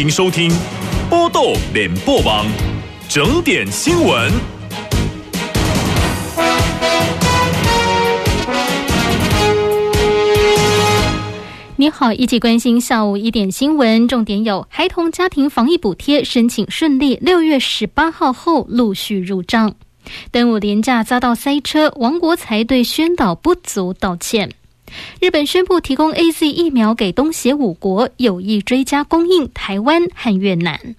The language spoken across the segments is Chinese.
迎收听《波豆联播网》整点新闻。你好，一起关心下午一点新闻，重点有：孩童家庭防疫补贴申请顺利，六月十八号后陆续入账。端午连假遭到塞车，王国才对宣导不足道歉。日本宣布提供 A Z 疫苗给东协五国，有意追加供应台湾和越南。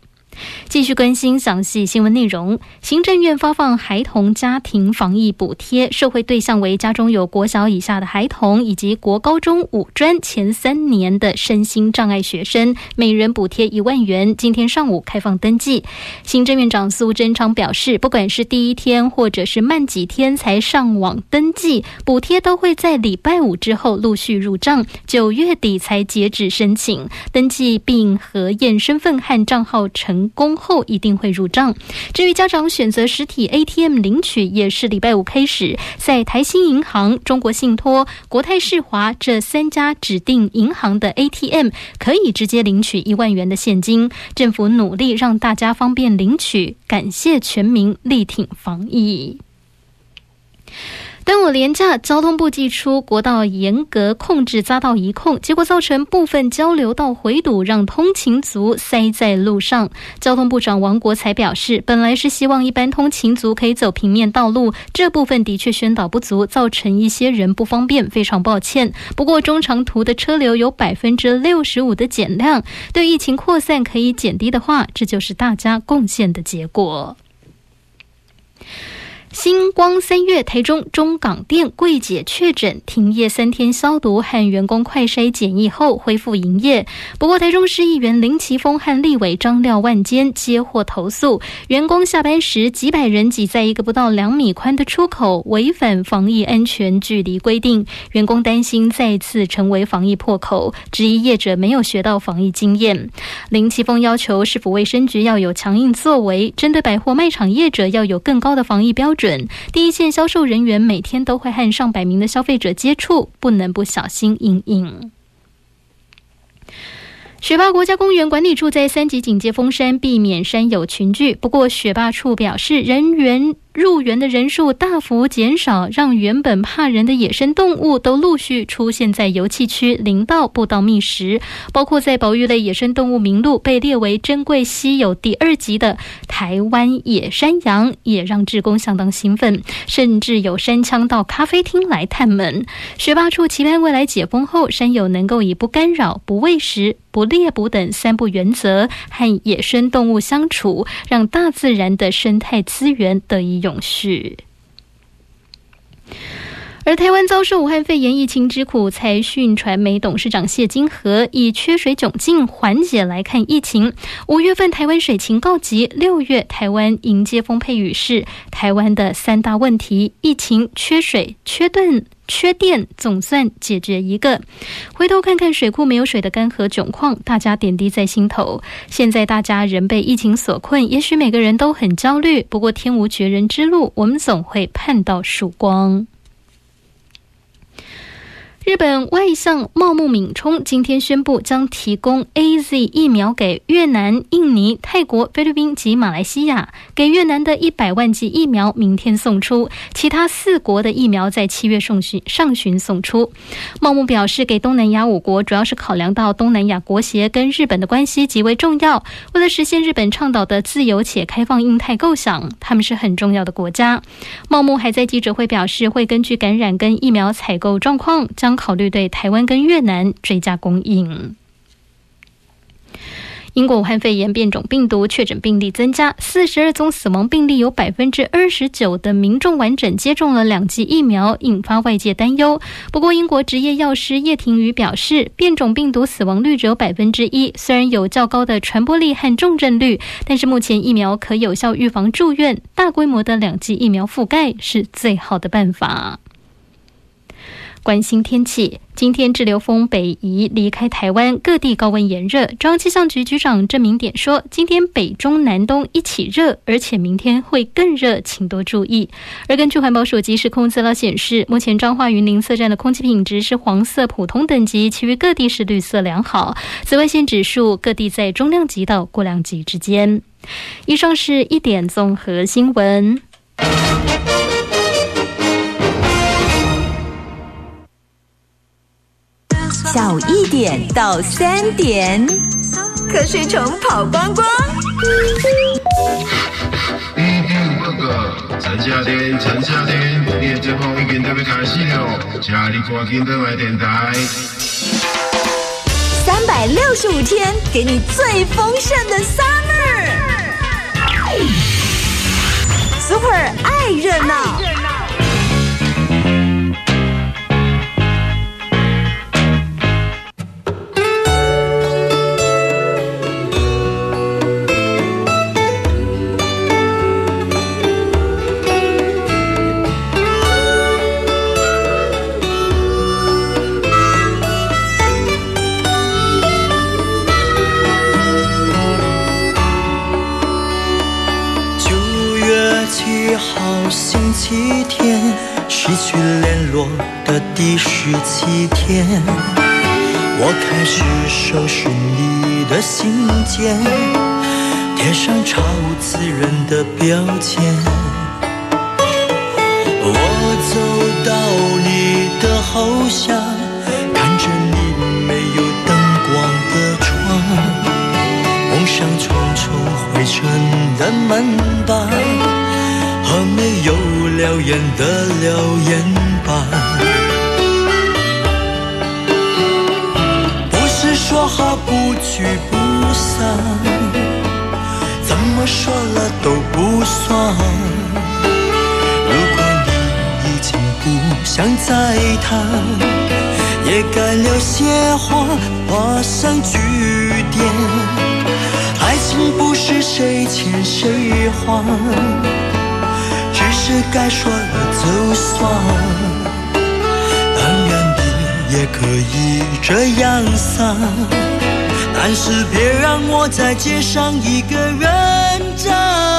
继续关心详细新闻内容。行政院发放孩童家庭防疫补贴，社会对象为家中有国小以下的孩童，以及国高中五专前三年的身心障碍学生，每人补贴一万元。今天上午开放登记。行政院长苏贞昌表示，不管是第一天或者是慢几天才上网登记，补贴都会在礼拜五之后陆续入账，九月底才截止申请登记并核验身份和账号成。公后一定会入账。至于家长选择实体 ATM 领取，也是礼拜五开始，在台新银行、中国信托、国泰世华这三家指定银行的 ATM 可以直接领取一万元的现金。政府努力让大家方便领取，感谢全民力挺防疫。端午连假，交通部寄出国道严格控制匝道一控，结果造成部分交流道回堵，让通勤族塞在路上。交通部长王国才表示，本来是希望一般通勤族可以走平面道路，这部分的确宣导不足，造成一些人不方便，非常抱歉。不过中长途的车流有百分之六十五的减量，对疫情扩散可以减低的话，这就是大家贡献的结果。星光三月，台中中港店柜姐确诊，停业三天消毒和员工快筛检疫后恢复营业。不过，台中市议员林奇峰和立委张廖万坚接获投诉，员工下班时几百人挤在一个不到两米宽的出口，违反防疫安全距离规定。员工担心再次成为防疫破口，质疑业者没有学到防疫经验。林奇峰要求市府卫生局要有强硬作为，针对百货卖场业者要有更高的防疫标准。准第一线销售人员每天都会和上百名的消费者接触，不能不小心应应。雪霸国家公园管理处在三级警戒封山，避免山友群聚。不过，雪霸处表示人员。入园的人数大幅减少，让原本怕人的野生动物都陆续出现在游憩区、林道、步道觅食。包括在保育类野生动物名录被列为珍贵稀有第二级的台湾野山羊，也让志工相当兴奋，甚至有山枪到咖啡厅来探门。学霸处期盼未来解封后，山友能够以不干扰、不喂食、不猎捕等三不原则和野生动物相处，让大自然的生态资源得以。永续。而台湾遭受武汉肺炎疫情之苦，财讯传媒董事长谢金河以缺水窘境缓解来看疫情。五月份台湾水情告急，六月台湾迎接丰沛雨势。台湾的三大问题：疫情、缺水、缺电、缺电，总算解决一个。回头看看水库没有水的干涸窘况，大家点滴在心头。现在大家仍被疫情所困，也许每个人都很焦虑。不过天无绝人之路，我们总会盼到曙光。日本外相茂木敏充今天宣布，将提供 A Z 疫苗给越南、印尼、泰国、菲律宾及马来西亚。给越南的一百万剂疫苗明天送出，其他四国的疫苗在七月上旬上旬送出。茂木表示，给东南亚五国主要是考量到东南亚国协跟日本的关系极为重要。为了实现日本倡导的自由且开放印太构想，他们是很重要的国家。茂木还在记者会表示，会根据感染跟疫苗采购状况将。考虑对台湾跟越南追加供应。英国武汉肺炎变种病毒确诊病例增加，四十二宗死亡病例，有百分之二十九的民众完整接种了两剂疫苗，引发外界担忧。不过，英国执业药师叶廷宇表示，变种病毒死亡率只有百分之一，虽然有较高的传播力和重症率，但是目前疫苗可有效预防住院，大规模的两剂疫苗覆盖是最好的办法。关心天气。今天滞留风北移离开台湾，各地高温炎热。中央气象局局长郑明典说，今天北中南东一起热，而且明天会更热，请多注意。而根据环保署即时空资料显示，目前彰化云林测站的空气品质是黄色普通等级，其余各地是绿色良好。紫外线指数各地在中量级到过量级之间。以上是一点综合新闻。下午一点到三点，瞌睡虫跑光光。哥哥，陈夏天，陈夏天，你的节目已经准备开始了，家里赶紧登来电台。三百六十五天，给你最丰盛的 summer，super 爱热闹。第七天，我开始收拾你的信件，贴上超自然的标签。我走到你的后巷，看着你没有灯光的窗，蒙上重重灰尘的门板。和没有燎原的留言聚不散，怎么说了都不算。如果你已经不想再谈，也该留些话画上句点。爱情不是谁欠谁还。只是该说了就算，当然你也可以这样散，但是别让我在街上一个人站。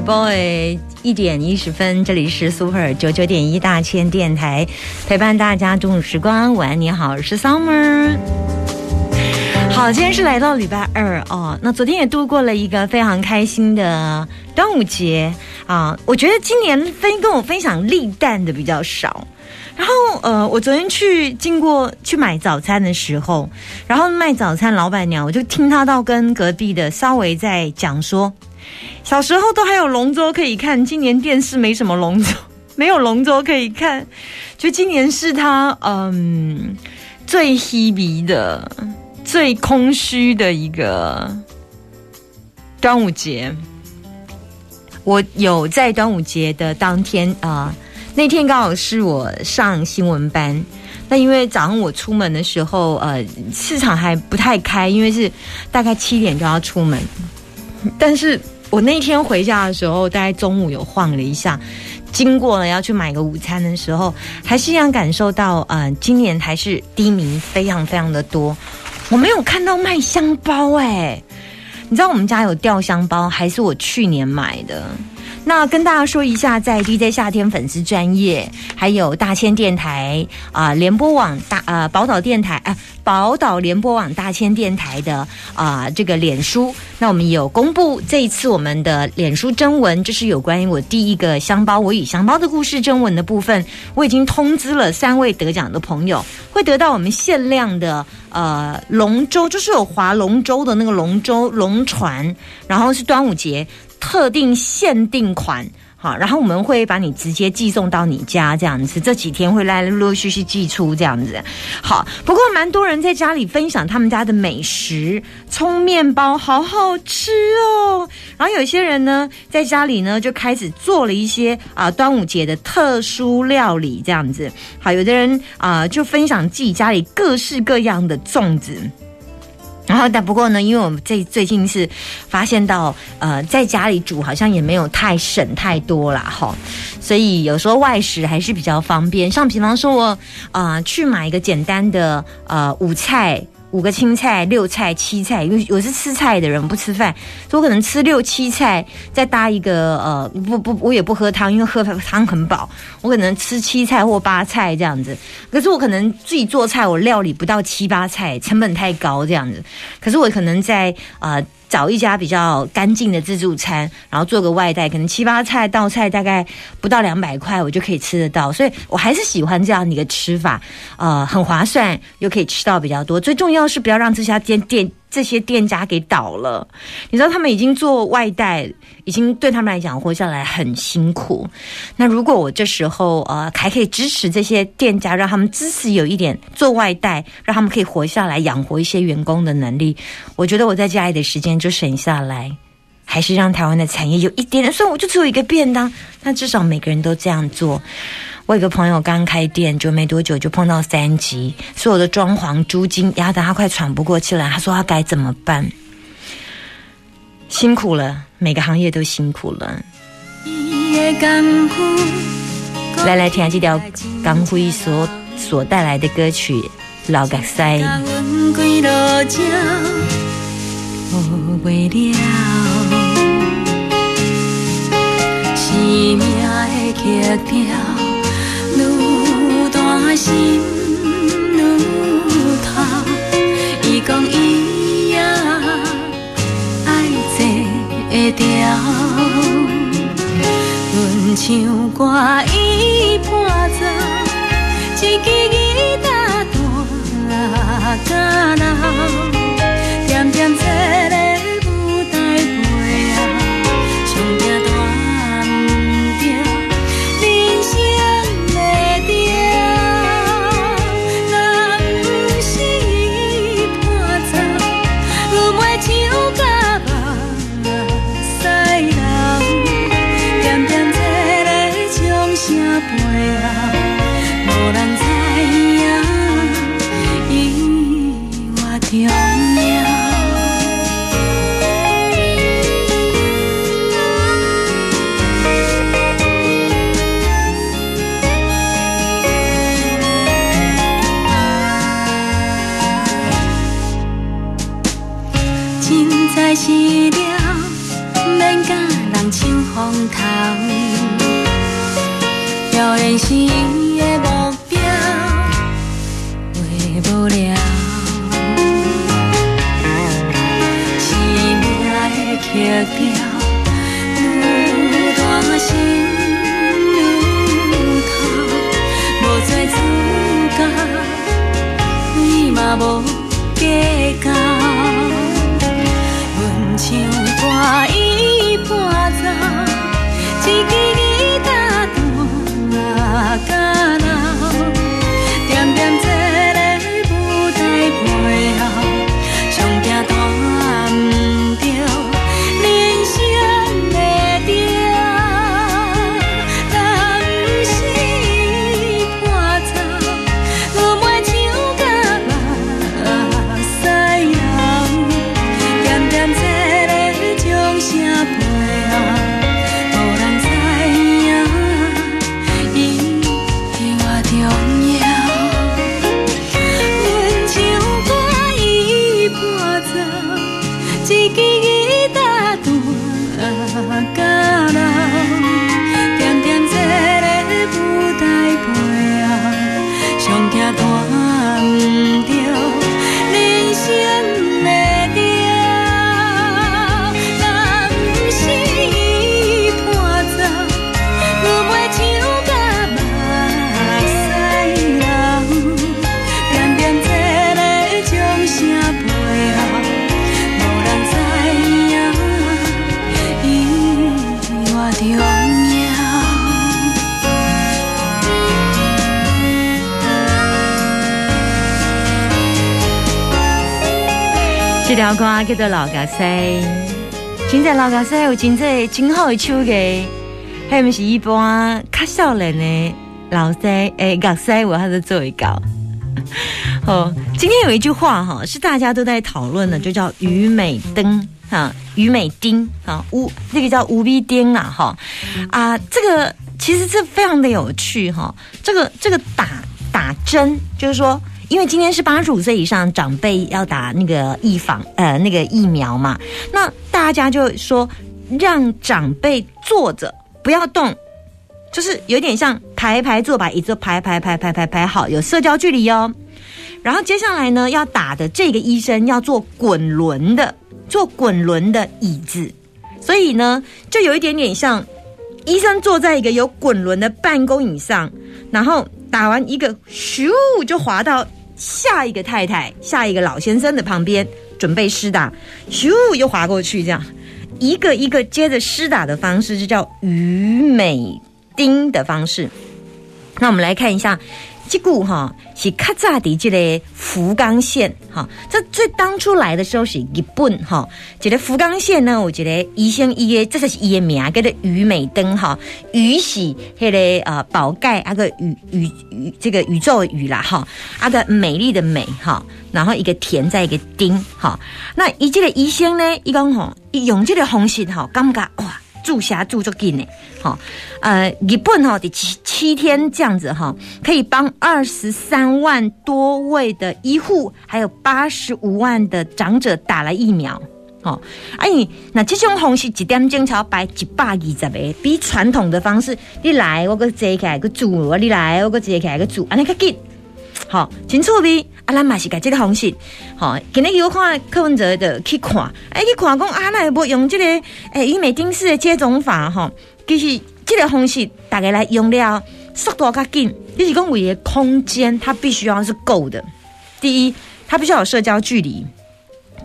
Boy，一点一十分，这里是 Super 九九点一大千电台，陪伴大家中午时光。晚安，你好，我是 Summer。好，今天是来到礼拜二哦。那昨天也度过了一个非常开心的端午节啊。我觉得今年分跟我分享立蛋的比较少。然后呃，我昨天去经过去买早餐的时候，然后卖早餐老板娘，我就听她到跟隔壁的稍微在讲说，小时候都还有龙舟可以看，今年电视没什么龙舟，没有龙舟可以看，就今年是他嗯最 h e 的、最空虚的一个端午节。我有在端午节的当天啊。那天刚好是我上新闻班，那因为早上我出门的时候，呃，市场还不太开，因为是大概七点就要出门。但是我那天回家的时候，大概中午有晃了一下，经过了要去买个午餐的时候，还是一样感受到，呃，今年还是低迷非常非常的多。我没有看到卖香包，哎，你知道我们家有吊香包，还是我去年买的。那跟大家说一下，在 DJ 夏天粉丝专业，还有大千电台啊，联播网大呃宝岛电台啊，宝岛联播网大千电台的啊这个脸书，那我们有公布这一次我们的脸书征文，就是有关于我第一个香包我与香包的故事征文的部分，我已经通知了三位得奖的朋友，会得到我们限量的呃龙舟，就是有划龙舟的那个龙舟龙船，然后是端午节。特定限定款，好，然后我们会把你直接寄送到你家，这样子。这几天会来陆陆续续寄出，这样子。好，不过蛮多人在家里分享他们家的美食，葱面包好好吃哦。然后有些人呢，在家里呢就开始做了一些啊端午节的特殊料理，这样子。好，有的人啊就分享自己家里各式各样的粽子。然后，但不过呢，因为我们最最近是发现到，呃，在家里煮好像也没有太省太多啦，哈，所以有时候外食还是比较方便。像比方说，我啊去买一个简单的呃午菜。五个青菜、六菜、七菜，因为我是吃菜的人，不吃饭，所以我可能吃六七菜，再搭一个呃，不不，我也不喝汤，因为喝汤很饱，我可能吃七菜或八菜这样子。可是我可能自己做菜，我料理不到七八菜，成本太高这样子。可是我可能在啊。找一家比较干净的自助餐，然后做个外带，可能七八菜道菜大概不到两百块，我就可以吃得到。所以我还是喜欢这样的一个吃法，呃，很划算，又可以吃到比较多。最重要是不要让这家店店。这些店家给倒了，你知道他们已经做外带，已经对他们来讲活下来很辛苦。那如果我这时候呃还可以支持这些店家，让他们支持有一点做外带，让他们可以活下来，养活一些员工的能力，我觉得我在家里的时间就省下来，还是让台湾的产业有一点点。虽然我就只有一个便当，但至少每个人都这样做。我有个朋友刚开店，就没多久就碰到三级，所有的装潢租金压得他快喘不过气来。他说他该怎么办？辛苦了，每个行业都辛苦了。来来听下这条钢辉所所带来的歌曲《老格塞》。袂了。生命的剧调愈大心愈透，伊讲伊也爱坐会调，阮唱歌伊伴奏，一支吉他弹啊，敢老。堂有人心条歌叫做《老家西》，真在老家西有真这真好的手艺，还毋是一般较少年的老西诶，乐西我还是做一搞。哦，今天有一句话哈，是大家都在讨论的，就叫“虞美灯”哈，“虞美丁”啊，乌这个叫“吴逼丁”啊哈啊，这个其实这非常的有趣哈，这个这个打打针就是说。因为今天是八十五岁以上长辈要打那个疫防呃那个疫苗嘛，那大家就说让长辈坐着不要动，就是有点像排排坐，把椅子排排排排排排好，有社交距离哦。然后接下来呢，要打的这个医生要做滚轮的，做滚轮的椅子，所以呢，就有一点点像医生坐在一个有滚轮的办公椅上，然后打完一个咻就滑到。下一个太太，下一个老先生的旁边准备施打，咻又划过去，这样一个一个接着施打的方式，就叫鱼美丁的方式。那我们来看一下，这股哈是卡扎迪这个福冈县哈，这这当初来的时候是日本哈，这个福冈县呢，我觉得医生医的这是医的名，叫做虞美灯哈，虞是那个呃宝盖那个宇宇宇这个宇宙的宇啦哈，啊个美丽的美哈，然后一个田在一个丁哈，那伊这个医生呢，伊讲吼，伊用这个方式哈，感觉哇。住下住足紧呢，好，呃，日本哈第七七天这样子哈，可以帮二十三万多位的医护，还有八十五万的长者打了疫苗，哦，哎，那这种方式一点钟才摆一百二十个，比传统的方式，你来我个坐起来个煮，我你来我个坐起来个煮，安尼较紧。好，真趣味。啊，咱嘛是改这个方式。好，今日有看柯文哲的去看，哎，去看讲啊，那不用这个诶，医美丁式的接种法哈，其实这个方式大概来用了，速度较紧。你是讲为的空间，它必须要是够的。第一，它必须要有社交距离。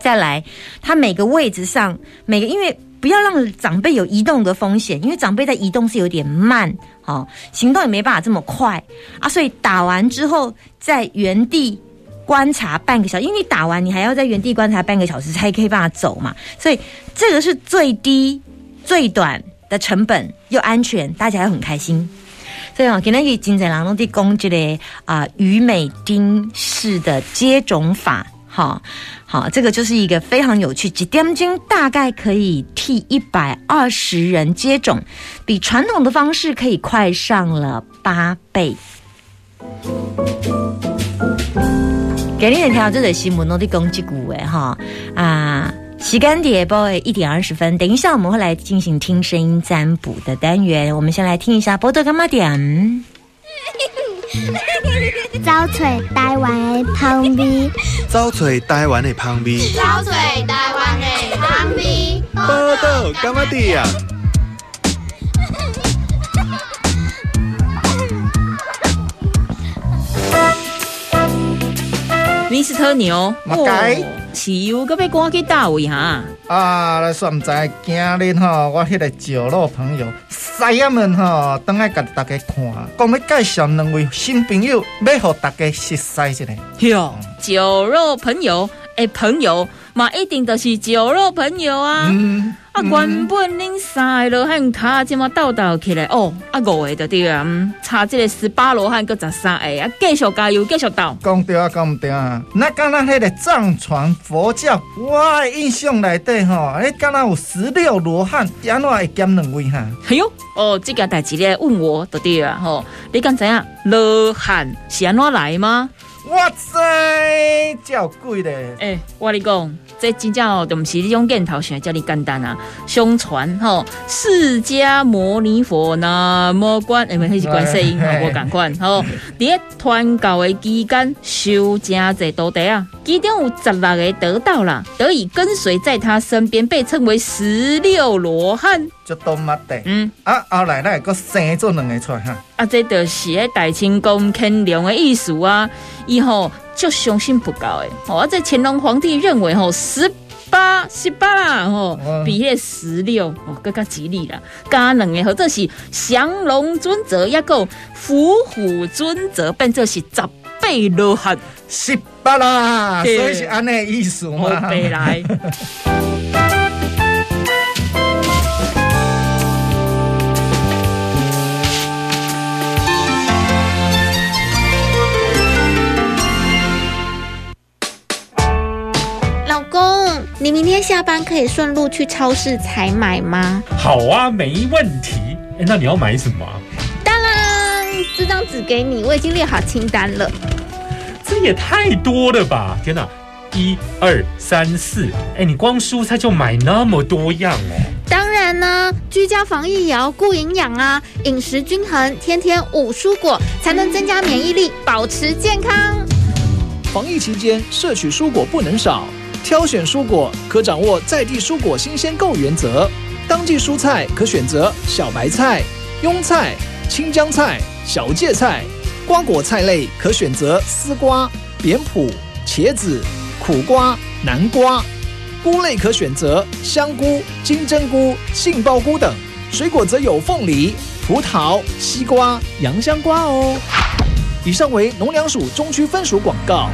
再来，它每个位置上，每个因为不要让长辈有移动的风险，因为长辈在移动是有点慢。哦，行动也没办法这么快啊，所以打完之后在原地观察半个小时，因为你打完你还要在原地观察半个小时才可以办法走嘛，所以这个是最低、最短的成本又安全，大家又很开心。所以哦，今天以金在郎的讲这个啊，虞美丁式的接种法，哈。好，这个就是一个非常有趣，几点钟大概可以替一百二十人接种，比传统的方式可以快上了八倍。给你条这个新闻，我的讲几句话哈啊，洗干碟 boy 一点二十分，等一下我们会来进行听声音占卜的单元。我们先来听一下波多干妈点。找找台湾的香味，找找台湾的香味，找找台湾的香味，报道干嘛的呀？米斯特牛，嘛该是有个要赶去倒位哈？啊，来说毋知，今日吼，我迄个酒肉朋友，师爷们吼，等下甲大家看，讲要介绍两位新朋友，要互大家熟悉一下。哟，酒肉朋友，诶，朋友嘛，一定都是酒肉朋友啊。嗯，啊，原本恁三个罗汉卡即么斗斗起来，哦，啊五个就对啊，嗯差这个十八罗汉搁十三个，啊，继续加油，继续斗。讲对啊，讲毋对啊。那敢若迄个藏传佛教，我的印象内底吼，迄敢若有十六罗汉，安怎会减两位哈？哎呦，哦，这件代志咧问我就对啊，吼，你敢知影罗汉是安怎来吗？我知，叫贵咧。诶、我跟你讲，这真正哦，就毋是这种念头想的遮尔简单啊。相传吼，释迦牟尼佛那么观，因为迄是观世音吼，无共款吼。伫咧传教的期间，修真侪道地啊，其中有十六个得到了，得以跟随在他身边，被称为十六罗汉。嗯，啊，后来咱会搁生做两个出来哈。啊，这就是迄大清宫乾隆的意思啊。以后就雄心不高诶，哦，啊，这乾隆皇帝认为吼十八十八啦，吼嗯比迄十六哦更加吉利啦。加两个，或者是降龙尊者，也个伏虎尊者，变做是十八罗汉，十八啦，所对以是安尼意思好嘛。白来。老公，你明天下班可以顺路去超市采买吗？好啊，没问题。哎，那你要买什么啊？当然，这张纸给你，我已经列好清单了。这也太多了吧！天哪，一二三四，哎，你光蔬菜就买那么多样哦。当然呢，居家防疫也要顾营养啊，饮食均衡，天天五蔬果，才能增加免疫力，保持健康。防疫期间，摄取蔬果不能少，挑选蔬果可掌握在地蔬果新鲜购原则。当季蔬菜可选择小白菜、庸菜、青江菜、小芥菜；瓜果菜类可选择丝瓜、扁蒲、茄子、苦瓜、南瓜；菇类可选择香菇、金针菇、杏鲍菇等；水果则有凤梨、葡萄、西瓜、洋香瓜哦。以上为农粮署中区分署广告。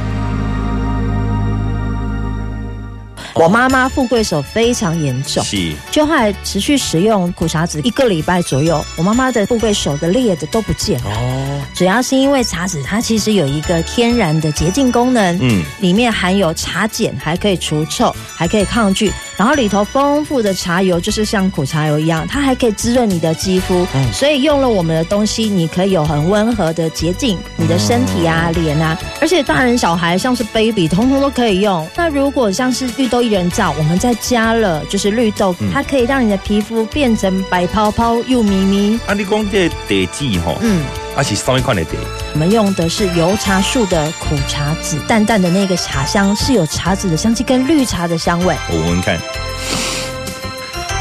我妈妈富贵手非常严重，是。就后来持续使用苦茶籽一个礼拜左右，我妈妈的富贵手的裂的都不见了。哦，主要是因为茶籽它其实有一个天然的洁净功能，嗯，里面含有茶碱，还可以除臭，还可以抗菌，然后里头丰富的茶油就是像苦茶油一样，它还可以滋润你的肌肤，嗯所以用了我们的东西，你可以有很温和的洁净你的身体啊、脸啊，而且大人小孩像是 baby，通通都可以用。那如果像是绿豆薏仁皂，我们再加了就是绿豆，嗯它可以让你的皮肤变成白泡泡又咪咪。啊，你讲这地址吼，嗯。啊是什么款的地？我们用的是油茶树的苦茶籽，淡淡的那个茶香是有茶籽的香气跟绿茶的香味，我闻闻看。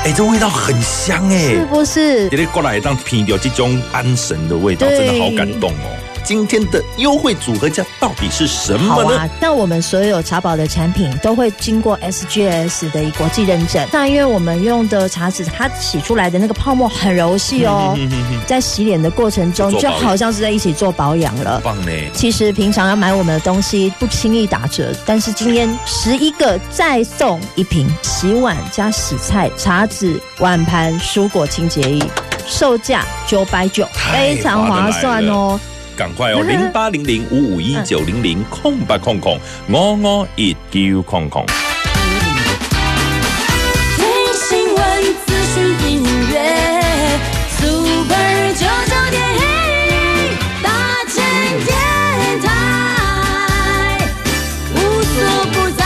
哎，这味道很香哎，是不是？你过来当品掉这种安神的味道，真的好感动哦。今天的优惠组合价到底是什么呢？好啊，那我们所有茶宝的产品都会经过 SGS 的国际认证。那因为我们用的茶籽，它洗出来的那个泡沫很柔细哦，在洗脸的过程中就好像是在一起做保养了。棒呢！其实平常要买我们的东西不轻易打折，但是今天十一个再送一瓶洗碗加洗菜茶籽碗盘蔬果清洁液，售价九百九，非常划算哦。赶快哦，零八零零五五一九零零空八空空我我一九空空。听新闻、资讯、音乐，Super 九九点一，大千电台，无所不在。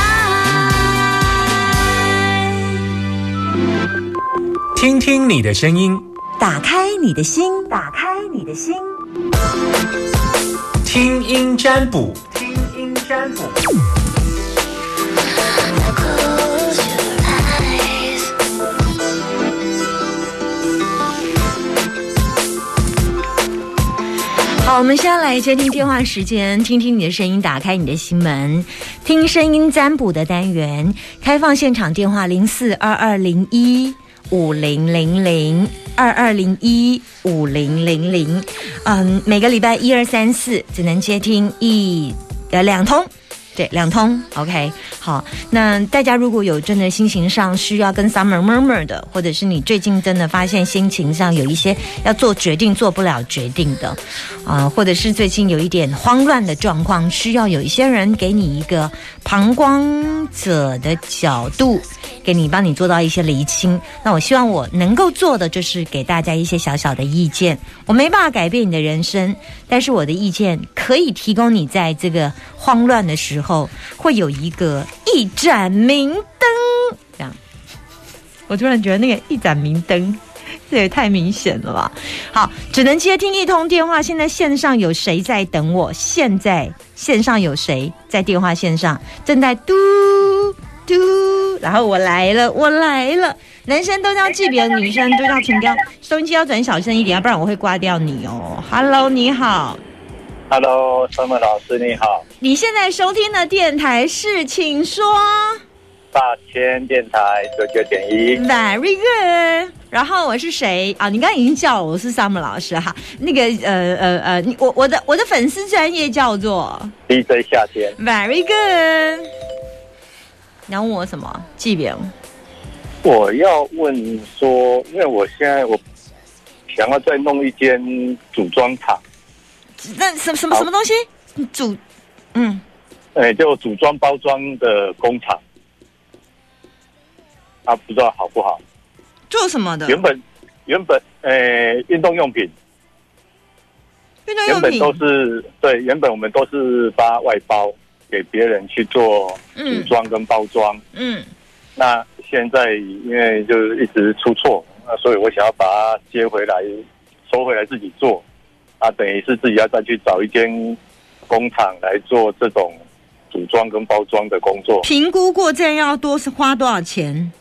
听你的声音，打开你的心，打开你的心，听音占卜，听音占卜。好，我们现在来接听电话时间，听听你的声音，打开你的心门，听声音占卜的单元，开放现场电话零四二二零一五零零零二二零一五零零零，嗯，每个礼拜一二三四只能接听一呃两通。对，两通，OK，好。那大家如果有真的心情上需要跟 Summer murmur 的，或者是你最近真的发现心情上有一些要做决定做不了决定的，啊、或者是最近有一点慌乱的状况，需要有一些人给你一个旁观者的角度，给你帮你做到一些厘清。那我希望我能够做的就是给大家一些小小的意见。我没办法改变你的人生，但是我的意见可以提供你在这个慌乱的时候后会有一个一盏明灯。这样，我突然觉得那个一盏明灯。这也太明显了吧！好，只能接听一通电话。现在线上有谁在等我？现在线上有谁在电话线上正在嘟嘟？然后我来了，我来了。男生都叫记别，女生都叫请调。收音机要转小声一点，要不然我会挂掉你哦。Hello，你好，Hello，上门老师你好，你现在收听的电台是，请说。大千电台九九点一，Very good。然后我是谁啊？你刚刚已经叫我，我是 Summer 老师哈。那个呃呃呃，你我我的我的粉丝专业叫做 DJ 夏天，Very good。你要问我什么？记别。我要问说，因为我现在我想要再弄一间组装厂，那什什么什么东西？组嗯，哎，就组装包装的工厂，啊，不知道好不好？做什么的？原本原本呃运动用品，运动原本都是对，原本我们都是发外包给别人去做组装跟包装。嗯那现在因为就是一直出错，那所以我想要把它接回来，收回来自己做，啊，等于是自己要再去找一间工厂来做这种组装跟包装的工作。评估过这样要多是花多少钱？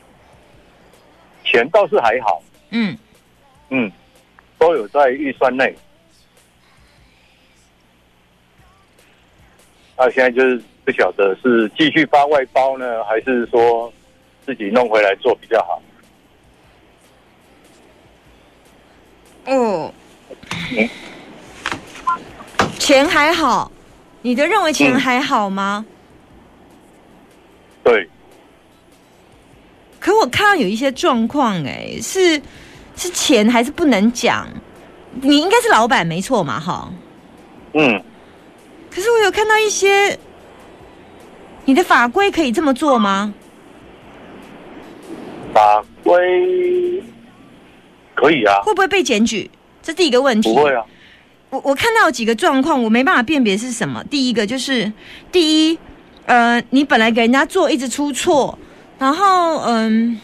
钱倒是还好，嗯，嗯，都有在预算内。那现在就是不晓得是继续发外包呢，还是说自己弄回来做比较好？哦，钱还好，你的认为钱还好吗？对，可我看到有一些状况，哎，是是钱还是不能讲？你应该是老板没错嘛，哈。嗯，可是我有看到一些，你的法规可以这么做吗？法规可以啊，会不会被检举？这第一个问题。不会啊。我我看到有几个状况，我没办法辨别是什么。第一个就是，第一，呃，你本来给人家做一直出错，然后嗯，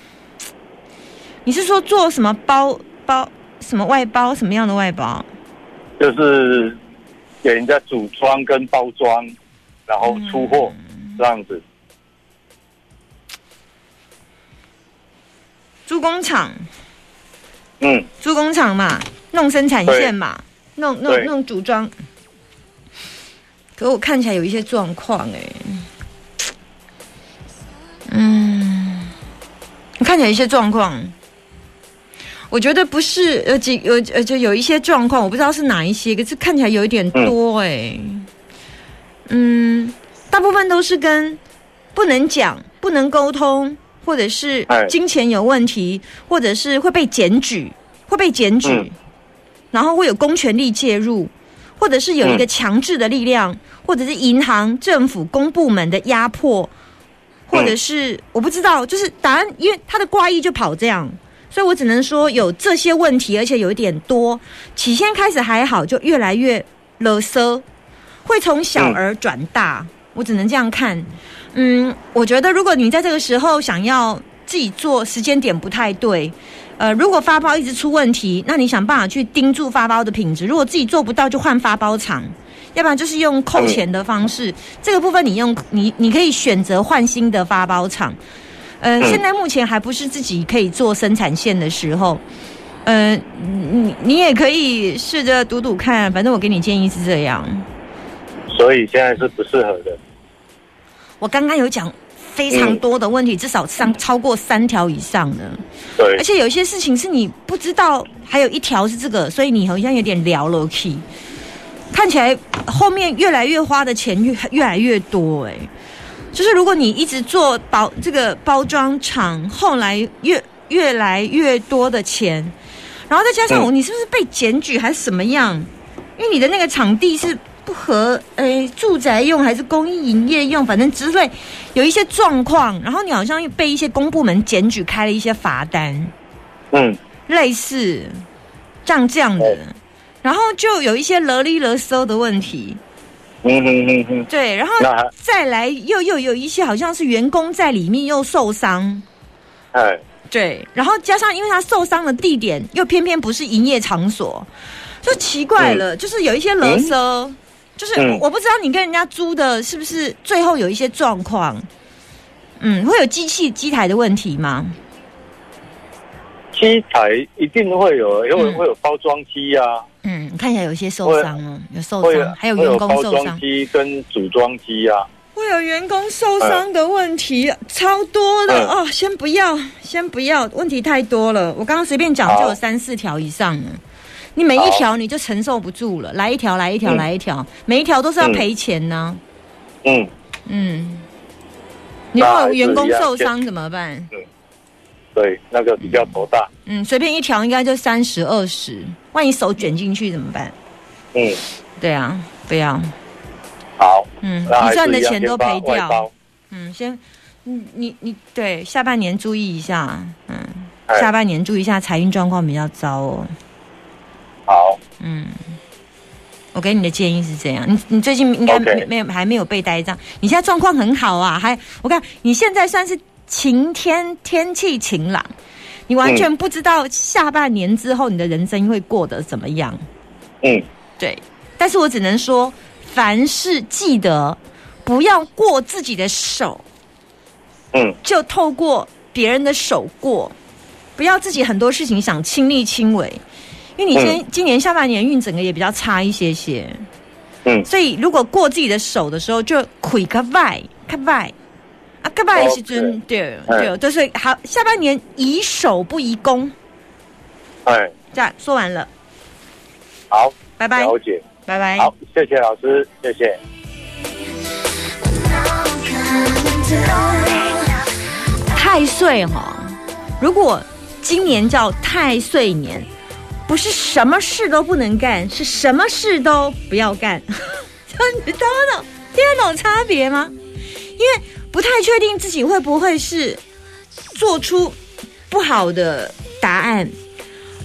你是说做什么包包什么外包什么样的外包？就是给人家组装跟包装，然后出货、这样子。租工厂，嗯，租工厂嘛，弄生产线嘛，弄弄对。弄组装。可我看起来有一些状况哎，嗯，我看起来有一些状况，我觉得不是有几有呃就有一些状况，我不知道是哪一些，可是看起来有一点多哎，嗯，大部分都是跟不能讲、不能沟通，或者是哎金钱有问题，或者是会被检举，会被检举，嗯然后会有公权力介入，或者是有一个嗯强制的力量，或者是银行、政府、公部门的压迫，或者是、我不知道，就是答案，因为他的卦意就跑这样，所以我只能说有这些问题，而且有一点多。起先开始还好，就越来越勒瑟，会从小而转大，我只能这样看。嗯，我觉得如果你在这个时候想要自己做，时间点不太对。呃，如果发包一直出问题，那你想办法去盯住发包的品质。如果自己做不到，就换发包厂，要不然就是用扣钱的方式。这个部分你用你你可以选择换新的发包厂。呃，嗯现在目前还不是自己可以做生产线的时候。呃，你你也可以试着赌赌看，反正我给你建议是这样。所以现在是不适合的。我刚刚有讲非常多的问题，至少上超过三条以上的。对而且有一些事情是你不知道，还有一条是这个，所以你好像有点聊了 key。看起来后面越来越花的钱越越来越多哎、就是如果你一直做包这个包装厂，后来越越来越多的钱，然后再加上我、你是不是被检举还是什么样？因为你的那个场地是不合诶住宅用还是公益营业用，反正之类有一些状况，然后你好像又被一些公部门检举开了一些罚单，嗯，类似像这样的，然后就有一些勒里勒搜的问题，嗯哼哼哼，对，然后再来又又有一些好像是员工在里面又受伤，哎，对，然后加上因为他受伤的地点又偏偏不是营业场所，就奇怪了，就是有一些勒索，就是嗯我不知道你跟人家租的是不是最后有一些状况，嗯，会有机器机台的问题吗？机台一定会有，因为会有包装机啊，嗯，看起来有一些受伤哦，有受伤，还有员工包装受伤，机跟组装机啊。会有员工受伤的问题，超多的、嗯哦。先不要，先不要，问题太多了。我刚刚随便讲就有三四条以上了。你每一条你就承受不住了，来一条，来一条，嗯。来一条，每一条都是要赔钱呢、嗯，嗯，你如果员工受伤怎么办？对，那个比较头大。嗯，随便一条应该就三十二十，万一手卷进去怎么办？嗯，对啊，不要，好，嗯，你赚的钱都赔掉。嗯，先，你你你对下半年注意一下，嗯，哎。下半年注意一下财运状况比较糟哦。好，嗯，我给你的建议是这样，你你最近应该没没有还没有被呆账，你现在状况很好啊，还我看你现在算是晴天，天气晴朗，你完全嗯不知道下半年之后你的人生会过得怎么样。嗯，对，但是我只能说，凡事记得不要过自己的手，嗯，就透过别人的手过，不要自己很多事情想亲力亲为，因为你现、今年下半年运整个也比较差一些些，嗯，所以如果过自己的手的时候，就亏个外，个外。啊，个外是真对。对，嗯就是好。下半年宜守不宜攻，哎，这样说完了，好，拜拜，了解，拜拜。好，谢谢老师，谢谢。太岁哈，如果今年叫太岁年，不是什么事都不能干，是什么事都不要干。你懂不懂？听得懂差别吗？因为不太确定自己会不会是做出不好的答案。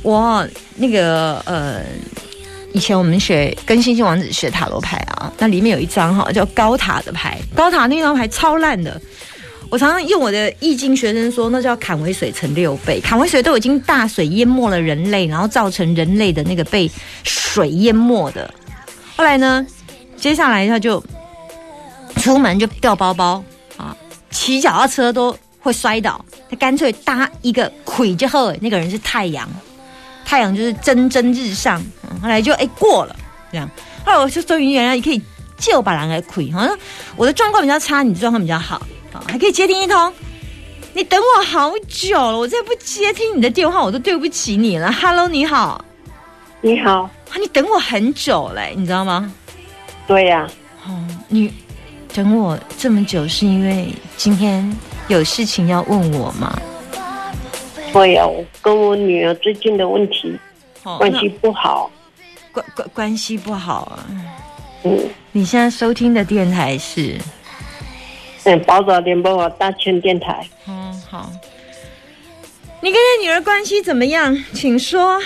我那个呃，以前我们学跟星星王子学塔罗牌啊，那里面有一张哈叫高塔的牌，高塔那张牌超烂的。我常常用我的易经学生说，那叫坎为水乘六倍，坎为水都已经大水淹没了人类，然后造成人类的那个被水淹没的。后来呢，接下来他就出门就掉包包啊，骑脚踏车都会摔倒，他干脆搭一个魁之后，那个人是太阳，太阳就是蒸蒸日上，后来就哎过了这样，后来我就终于原来可以借我把狼来魁，好像我的状况比较差，你的状况比较好。好还可以接听一通。你等我好久了，我再不接听你的电话，我都对不起你了。Hello，你好，你好，啊，你等我很久嘞，你知道吗？对呀、哦，你等我这么久，是因为今天有事情要问我吗？对呀、我跟我女儿最近的问题、哦关系不好，关关关系不好啊。嗯你现在收听的电台是？嗯，宝岛联播网大千电台，嗯，好。你跟你女儿关系怎么样？请说。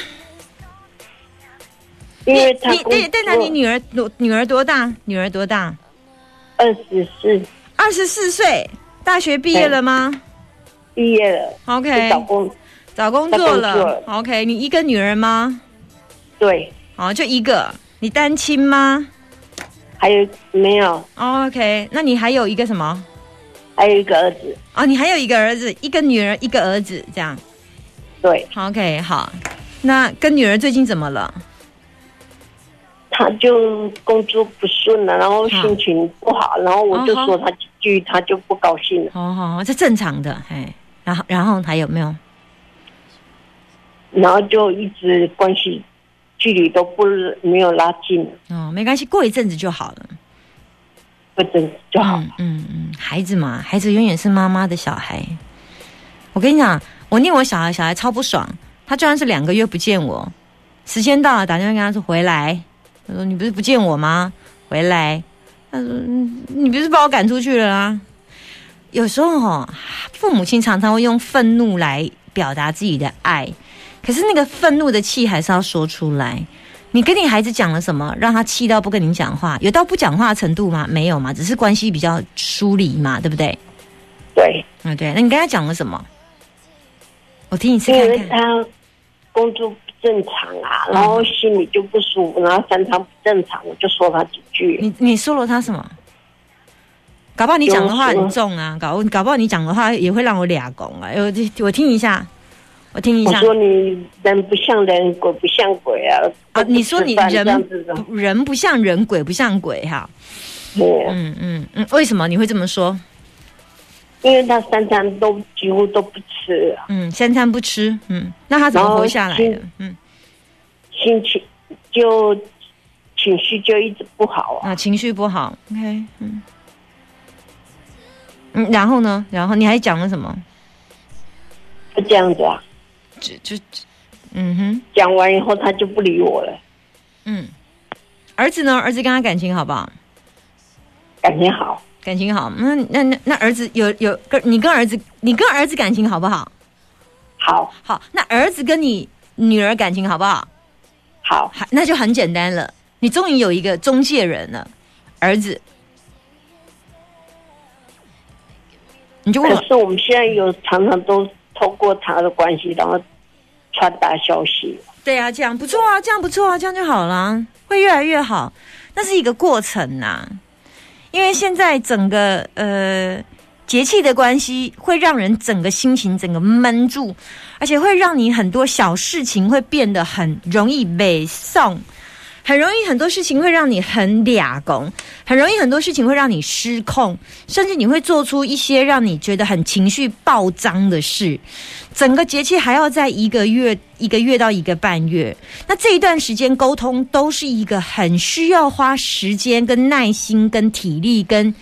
因为她工你对对，那你女儿多女儿多大？女儿多大？二十四二十四岁，大学毕业了吗？毕业了，OK，找工找工作了 OK，你一个女儿吗？对，哦，就一个。你单亲吗？还有没有？OK，那你还有一个什么？还有一个儿子。哦，你还有一个儿子，一个女儿，一个儿子，这样。对。OK，好。那跟女儿最近怎么了？他就工作不顺了，然后心情不好，然后我就说他几句，他就不高兴了。哦好，这正常的，哎。然后，然后还有没有？然后就一直关系距离都不没有拉近，哦，没关系，过一阵子就好了。过一阵子就好了。嗯嗯嗯，孩子嘛，孩子永远是妈妈的小孩。我跟你讲，我念我小孩，小孩超不爽。他居然是两个月不见我，时间到了打电话跟他说回来。他说你不是不见我吗？回来。他说嗯你不是把我赶出去了啊？有时候哈、父母亲常常会用愤怒来表达自己的爱，可是那个愤怒的气还是要说出来。你跟你孩子讲了什么，让他气到不跟你讲话？有到不讲话的程度吗？没有嘛，只是关系比较疏离嘛，对不对？对，嗯，对。那你跟他讲了什么？我听一次因为看看。他工作不正常啊，然后心里就不舒服，然后三餐不正常，我就说他几句。你你说了他什么？搞不好你讲的话很重啊，搞搞不好你讲的话也会让我俩拱啊。我我听一下，我听一下。我说你人不像人，鬼不像鬼啊！啊，你说你人人不像人，鬼不像鬼哈。嗯嗯嗯，为什么你会这么说？因为他三餐都几乎都不吃啊，嗯，三餐不吃，嗯，那他怎么活下来的心？嗯，心情就情绪就一直不好啊，情绪不好。OK，嗯嗯，然后呢？然后你还讲了什么？就这样子啊。就就嗯哼，讲完以后他就不理我了，嗯，儿子呢？儿子跟他感情好不好？感情好，感情好。那那那那儿子有有跟你跟儿子，你跟儿子感情好不好？好，好。那儿子跟你女儿感情好不好？好，那就很简单了。你终于有一个中介人了，儿子。你就问我可是我们现在有常常都通过他的关系，然后传达消息。对啊，这样不错啊，这样不错啊，这样就好了，会越来越好。那是一个过程呐、因为现在整个呃节气的关系，会让人整个心情整个闷住，而且会让你很多小事情会变得很容易北宋。很容易很多事情会让你很俩拱，很容易很多事情会让你失控，甚至你会做出一些让你觉得很情绪暴张的事。整个节气还要在一个月、一个月到一个半月，那这一段时间沟通都是一个很需要花时间、跟耐心、跟体力、跟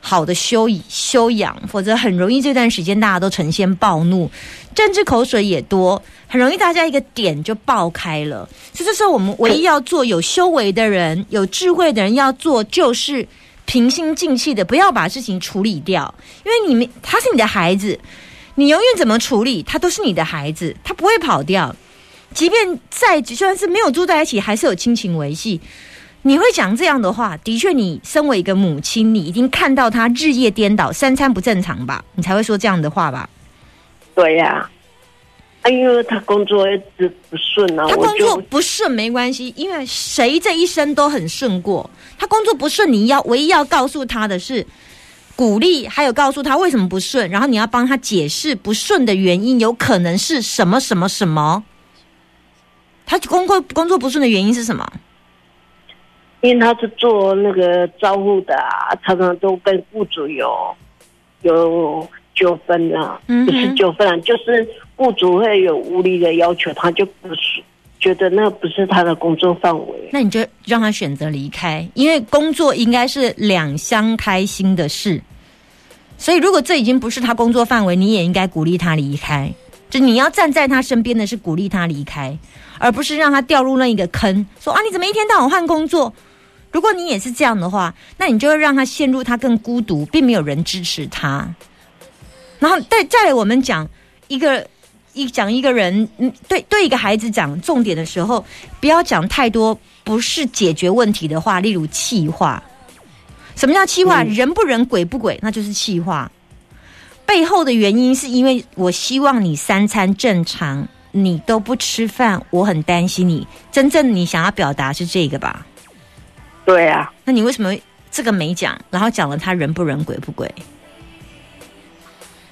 好的修修养，否则很容易这段时间大家都呈现暴怒，政治口水也多，很容易大家一个点就爆开了。所以这时候我们唯一要做有修为的人、有智慧的人要做，就是平心静气的，不要把事情处理掉，因为你们他是你的孩子，你永远怎么处理，他都是你的孩子，他不会跑掉。即便在就算是没有住在一起，还是有亲情维系。你会讲这样的话，的确，你身为一个母亲，你已经看到他日夜颠倒，三餐不正常吧，你才会说这样的话吧？对呀、啊，因为他工作一直不顺啊，他工作不顺没关系，因为谁这一生都很顺过。他工作不顺，你要唯一要告诉他的是鼓励，还有告诉他为什么不顺，然后你要帮他解释不顺的原因，有可能是什么什么什么。他工作工作不顺的原因是什么？因为他是做那个招呼的啊，常常都跟雇主有有纠纷啊，嗯不是纠纷啊，就是雇主会有无理的要求，他就不是觉得那不是他的工作范围。那你就让他选择离开，因为工作应该是两相开心的事。所以，如果这已经不是他工作范围，你也应该鼓励他离开。就你要站在他身边的是鼓励他离开，而不是让他掉入那一个坑，说啊你怎么一天到晚换工作？如果你也是这样的话，那你就会让他陷入他更孤独，并没有人支持他。然后再再来，我们讲一个一讲一个人，嗯，对对一个孩子讲重点的时候，不要讲太多不是解决问题的话，例如气话。什么叫气话？人不人，鬼不鬼，那就是气话。背后的原因是因为我希望你三餐正常，你都不吃饭，我很担心你。真正你想要表达是这个吧？对啊，那你为什么这个没讲，然后讲了他人不人鬼不鬼？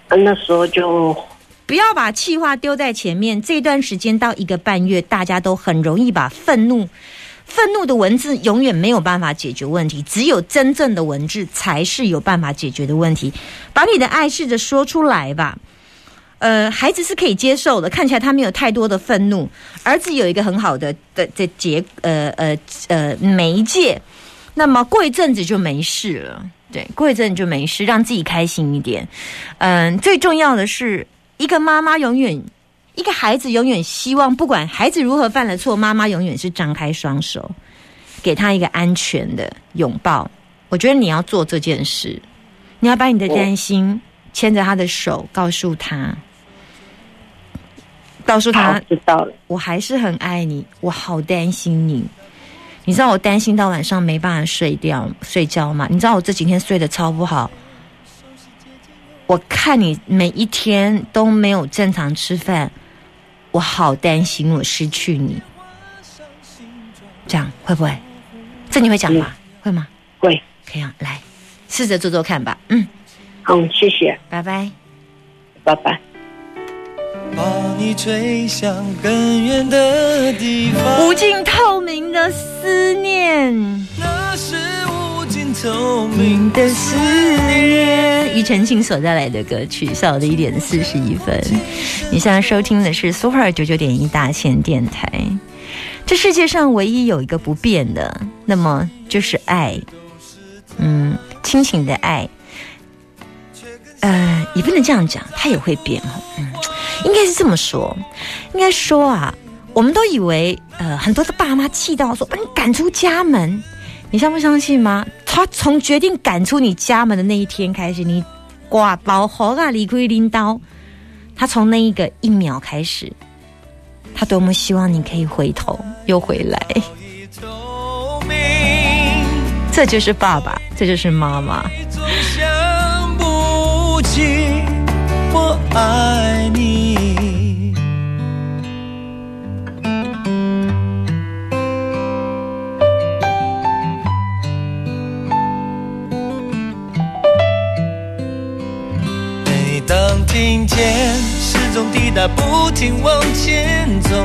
啊那时候就不要把气话丢在前面。这段时间到一个半月，大家都很容易把愤怒、愤怒的文字永远没有办法解决问题，只有真正的文字才是有办法解决的问题。把你的爱试着说出来吧。呃，孩子是可以接受的，看起来他没有太多的愤怒，儿子有一个很好的的的结，呃呃呃媒介，那么过一阵子就没事了。对，过一阵子就没事，让自己开心一点。嗯，最重要的是，一个妈妈永远，一个孩子永远希望，不管孩子如何犯了错，妈妈永远是张开双手，给他一个安全的拥抱。我觉得你要做这件事，你要把你的担心牵着他的手，告诉他，告诉他，知道了，我还是很爱你，我好担心你。你知道我担心到晚上没办法睡掉睡觉吗？你知道我这几天睡得超不好。我看你每一天都没有正常吃饭，我好担心我失去你。这样会不会？这你会讲吗？会吗？会。可以啊，来试着做做看吧。嗯，好，谢谢，拜拜，拜拜。把你吹向更远的地方。无尽透明的思念，那是无尽透明的思念。庾澄庆所带来的歌曲，下午的一点四十一分。你现在收听的是 Super 九九点一大千电台。这世界上唯一有一个不变的，那么就是爱。嗯，亲情的爱。呃，也不能这样讲，它也会变哦。嗯，应该是这么说，应该说啊，我们都以为，呃，很多的爸妈气到说把你赶出家门，你相不相信吗？他从决定赶出你家门的那一天开始，你挂包好啊，离开拎刀，他从那一个一秒开始，他多么希望你可以回头又回来。这就是爸爸，这就是妈妈。我爱听见时钟滴答不停往前走，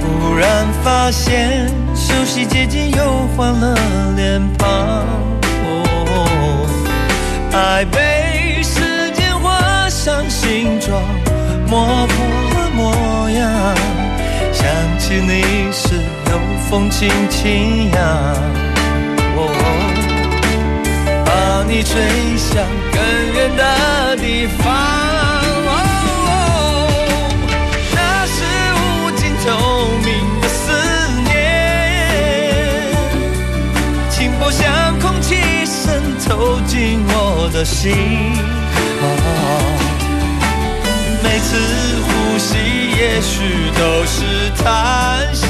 忽然发现熟悉街景又换了脸庞。爱被时间画上形状，模糊了模样。想起你时有风轻轻扬，哦，把你吹向很远的地方。哦，那是无尽透明的思念，轻薄像空气渗透进我的心。哦，每次呼吸也许都是叹息，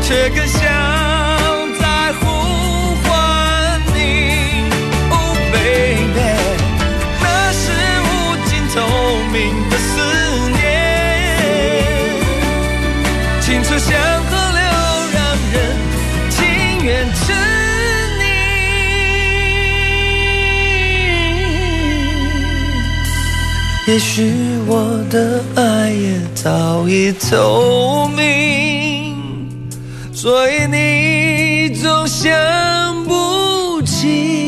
却更像也许我的爱也早已透明，所以你总想不起。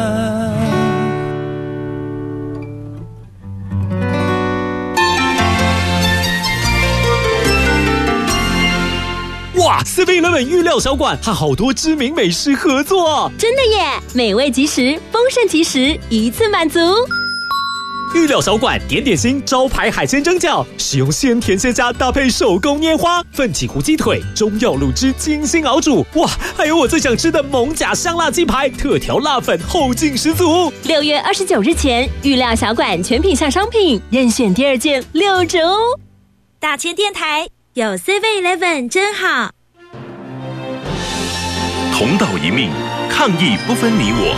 ，Seven Eleven 预料小馆和好多知名美食合作啊！真的耶，美味即食，丰盛即食，一次满足。预料小馆点点心招牌海鲜蒸饺，使用鲜甜鲜虾搭配手工拈花，奋起湖鸡腿，中药卤汁精心熬煮。哇，还有我最想吃的蒙甲香辣鸡排，特调辣粉后劲十足。六月二十九日前，预料小馆全品项商品任选第二件六折哦。大千电台有 Seven Eleven 真好。同岛一命，抗疫不分你我。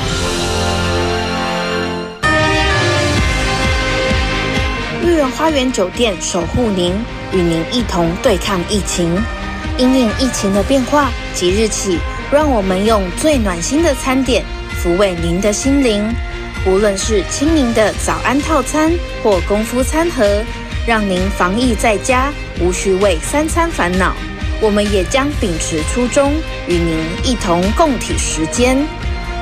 绿园花园酒店守护您，与您一同对抗疫情。因应疫情的变化，即日起，让我们用最暖心的餐点抚慰您的心灵。无论是亲民的早安套餐或功夫餐盒，让您防疫在家无需为三餐烦恼。我们也将秉持初衷，与您一同共体时间。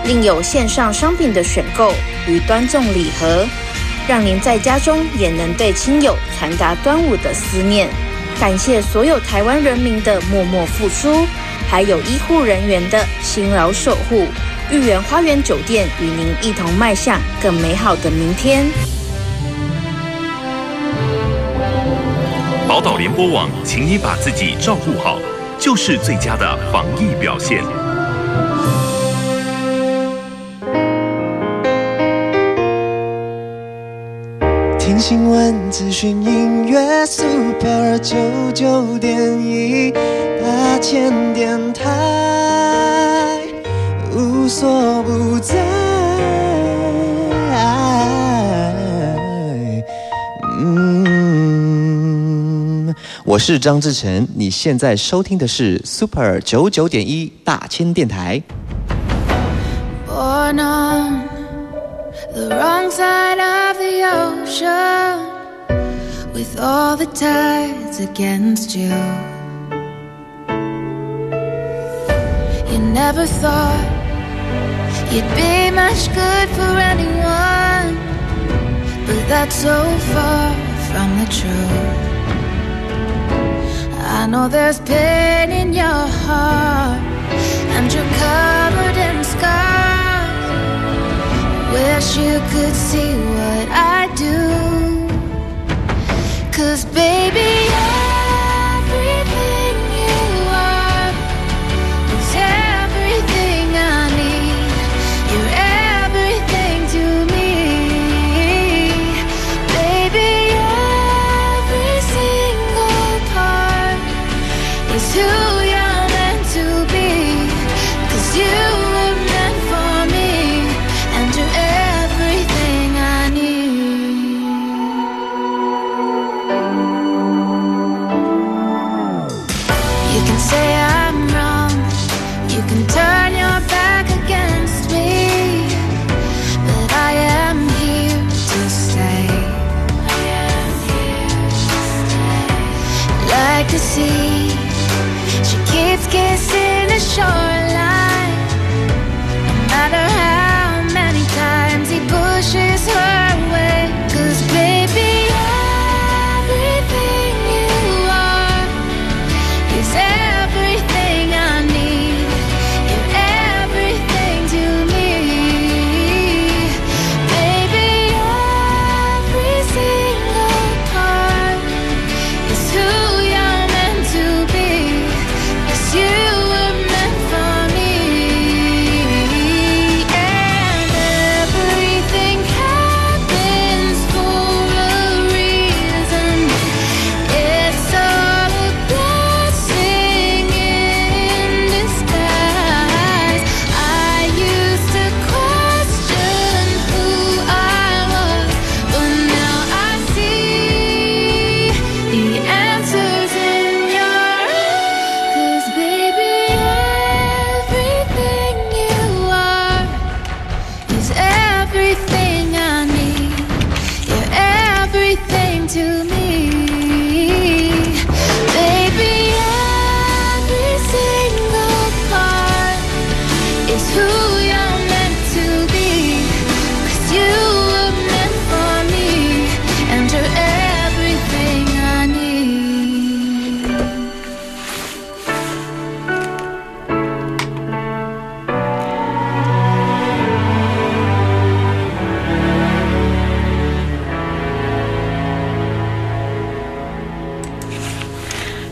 另有线上商品的选购与端送礼盒，让您在家中也能对亲友传达端午的思念。感谢所有台湾人民的默默付出，还有医护人员的辛劳守护。豫园花园酒店与您一同迈向更美好的明天。宝岛联播网，请你把自己照顾好，就是最佳的防疫表现。听新闻、资讯、音乐，Super 九九点一，大千电台，无所不在。我是张志成，你现在收听的是 Super 九九点一大千电台。 Born on the wrong side of the ocean, with all the tides against you. You never thought you'd be much good for anyone, but that's so far from the truth. I know there's pain in your heart, and you're covered in scars. Wish you could see what I do. Cause baby, everything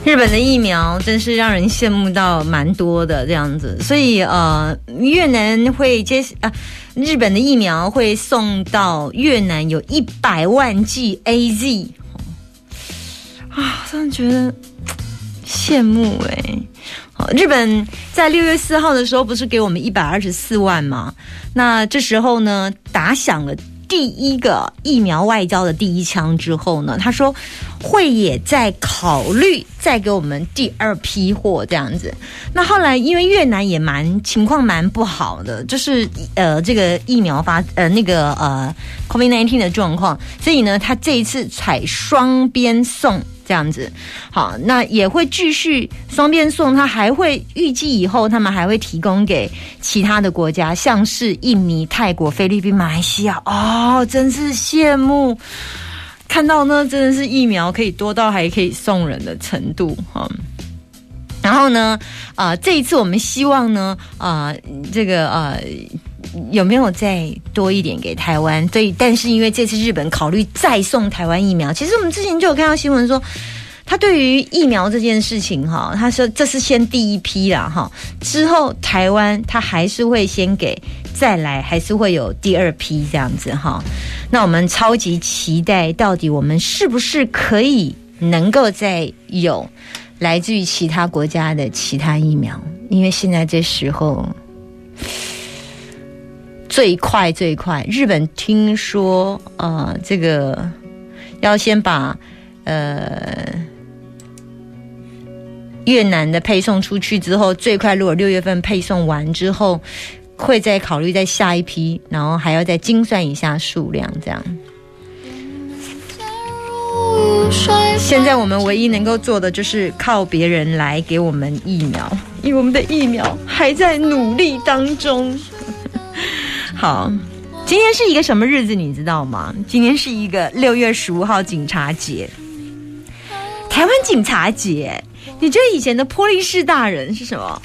日本的疫苗真是让人羡慕到蛮多的这样子，所以呃，越南会接啊，日本的疫苗会送到越南有一百万剂 A Z 啊，真的觉得羡慕哎、好日本在六月四号的时候不是给我们一百二十四万吗？那这时候呢，打响了第一个疫苗外交的第一枪之后呢，他说会也在考虑再给我们第二批货这样子。那后来因为越南也蛮情况蛮不好的，就是呃这个疫苗发呃那个呃 COVID nineteen 的状况，所以呢，他这一次采双边送。这样子，好，那也会继续双边送，他还会预计以后他们还会提供给其他的国家，像是印尼、泰国、菲律宾、马来西亚。哦，真是羡慕，看到呢，真的是疫苗可以多到还可以送人的程度哈。然后呢，啊、这一次我们希望呢，啊、这个呃。有没有再多一点给台湾？对，但是因为这次日本考虑再送台湾疫苗，其实我们之前就有看到新闻说，他对于疫苗这件事情哈，他说这是先第一批啦哈，之后台湾他还是会先给，再来还是会有第二批这样子哈。那我们超级期待，到底我们是不是可以能够再有来自于其他国家的其他疫苗？因为现在这时候。最快最快，日本听说，呃，这个要先把呃越南的配送出去之后，最快如果六月份配送完之后，会再考虑再下一批，然后还要再精算一下数量，这样。现在我们唯一能够做的就是靠别人来给我们疫苗，因为我们的疫苗还在努力当中。好，今天是一个什么日子，你知道吗？今天是一个六月十五号警察节，台湾警察节。你觉得以前的波利士大人是什么？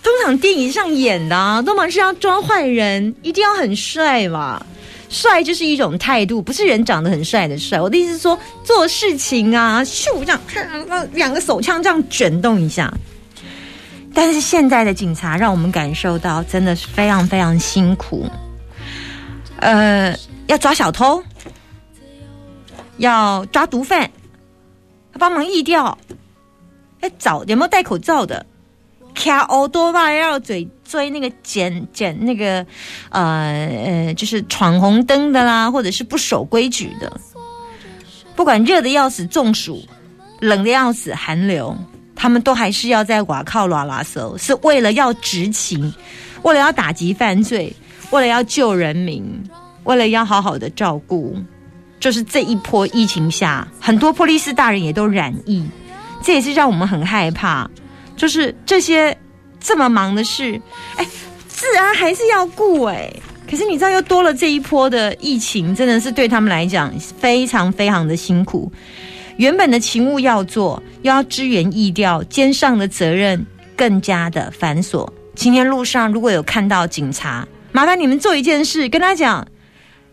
通常电影上演的啊，都嘛是要抓坏人，一定要很帅嘛。帅就是一种态度，不是人长得很帅的帅。我的意思是说，做事情啊，咻这样，两个手枪这样卷动一下。但是现在的警察让我们感受到真的是非常非常辛苦，呃，要抓小偷，要抓毒贩，要帮忙疫调，要找有没有戴口罩的，卡欧多吧，要嘴追那个捡捡那个呃呃，就是闯红灯的啦，或者是不守规矩的，不管热的要死中暑，冷的要死寒流。他们都还是要在瓦靠拉拉搜，是为了要执勤，为了要打击犯罪，为了要救人民，为了要好好的照顾。就是这一波疫情下，很多波利斯大人也都染疫，这也是让我们很害怕。就是这些这么忙的事，哎，自然还是要顾哎。可是你知道，又多了这一波的疫情，真的是对他们来讲非常非常的辛苦。原本的勤务要做，又要支援疫调，肩上的责任更加的繁琐。今天路上如果有看到警察，麻烦你们做一件事，跟他讲，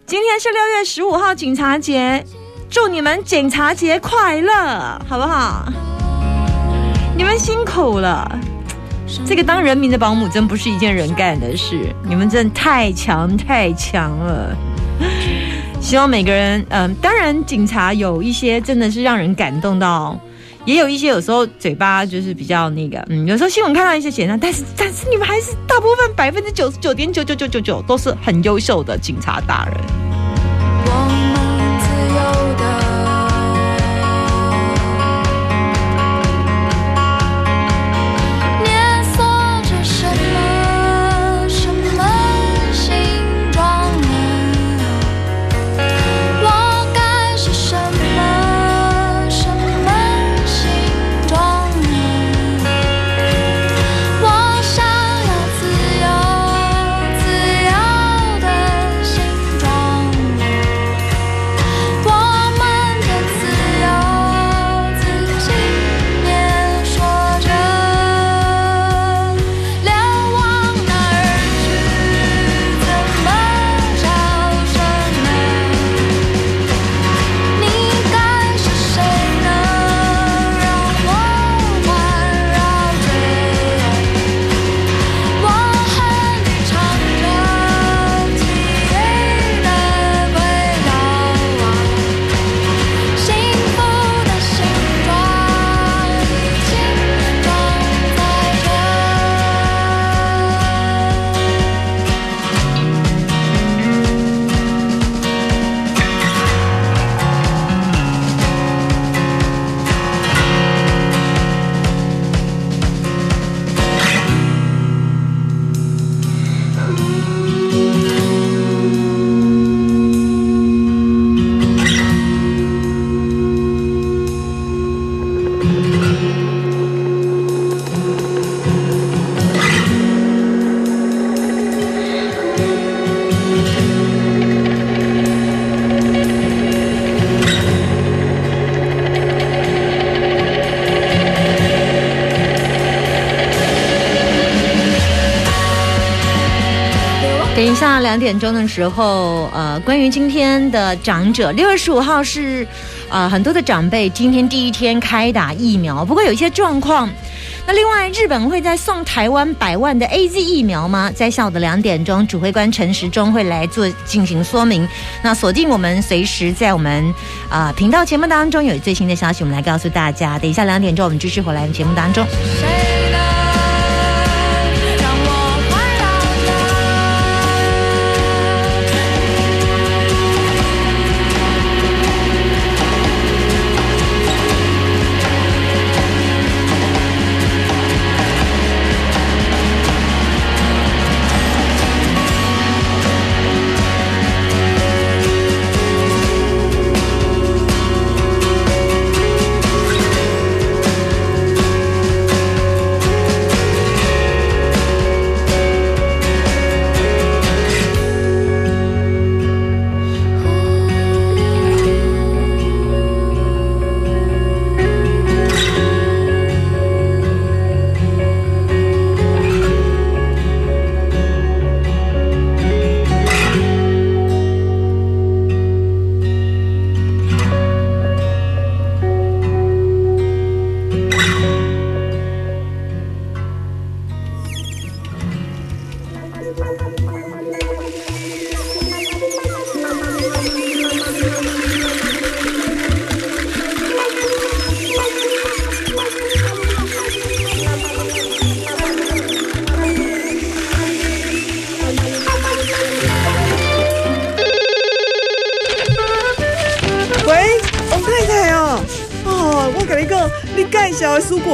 今天是六月十五号警察节，祝你们警察节快乐，好不好？你们辛苦了，这个当人民的保姆真不是一件人干的事，你们真的太强太强了。希望每个人，嗯、当然，警察有一些真的是让人感动到，也有一些有时候嘴巴就是比较那个，嗯，有时候新闻看到一些写上，但是但是你们还是大部分百分之九十九点九九九九九都是很优秀的警察大人。点钟的时候，呃，关于今天的长者，六月十五号是，呃，很多的长辈今天第一天开打疫苗，不过有一些状况。那另外，日本会在送台湾百万的 A Z 疫苗吗？在下午的两点钟，指挥官陈时中会来做进行说明。那锁定我们，随时在我们啊、频道节目当中有最新的消息，我们来告诉大家。等一下两点钟，我们继续回来节目当中。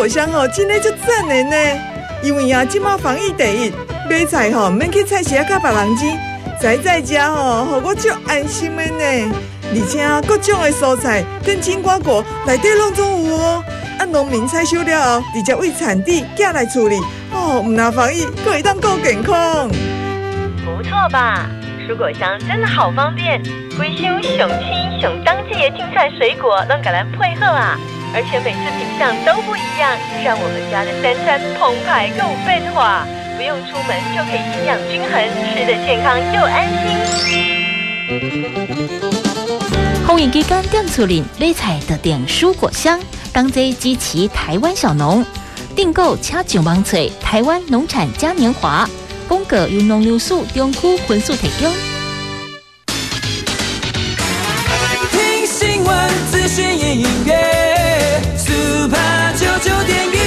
箱哦，真的就赞的呢。因为啊，即马防疫第一，买菜吼免去菜市啊，甲别人钱，宅在家吼，互我足安心的呢。而且啊，各种的蔬菜跟青瓜果内底拢总有哦。啊，农民采收了后，直接为产地寄来处理，哦，唔拿防疫，可以当够健康。不错吧？蔬果箱真的好方便，龟箱熊青熊当季的青菜水果能给咱配合啊，而且每次品相都不一样，让我们家的三餐澎湃又有变化，不用出门就可以营养均衡，吃得健康又安心。红疫期间店处理买菜的点蔬果箱，当这支持台湾小农订购，请上网找台湾农产嘉年华。公告由农粮署中区分数提供。听新闻、资讯、音乐，Super 九九点一。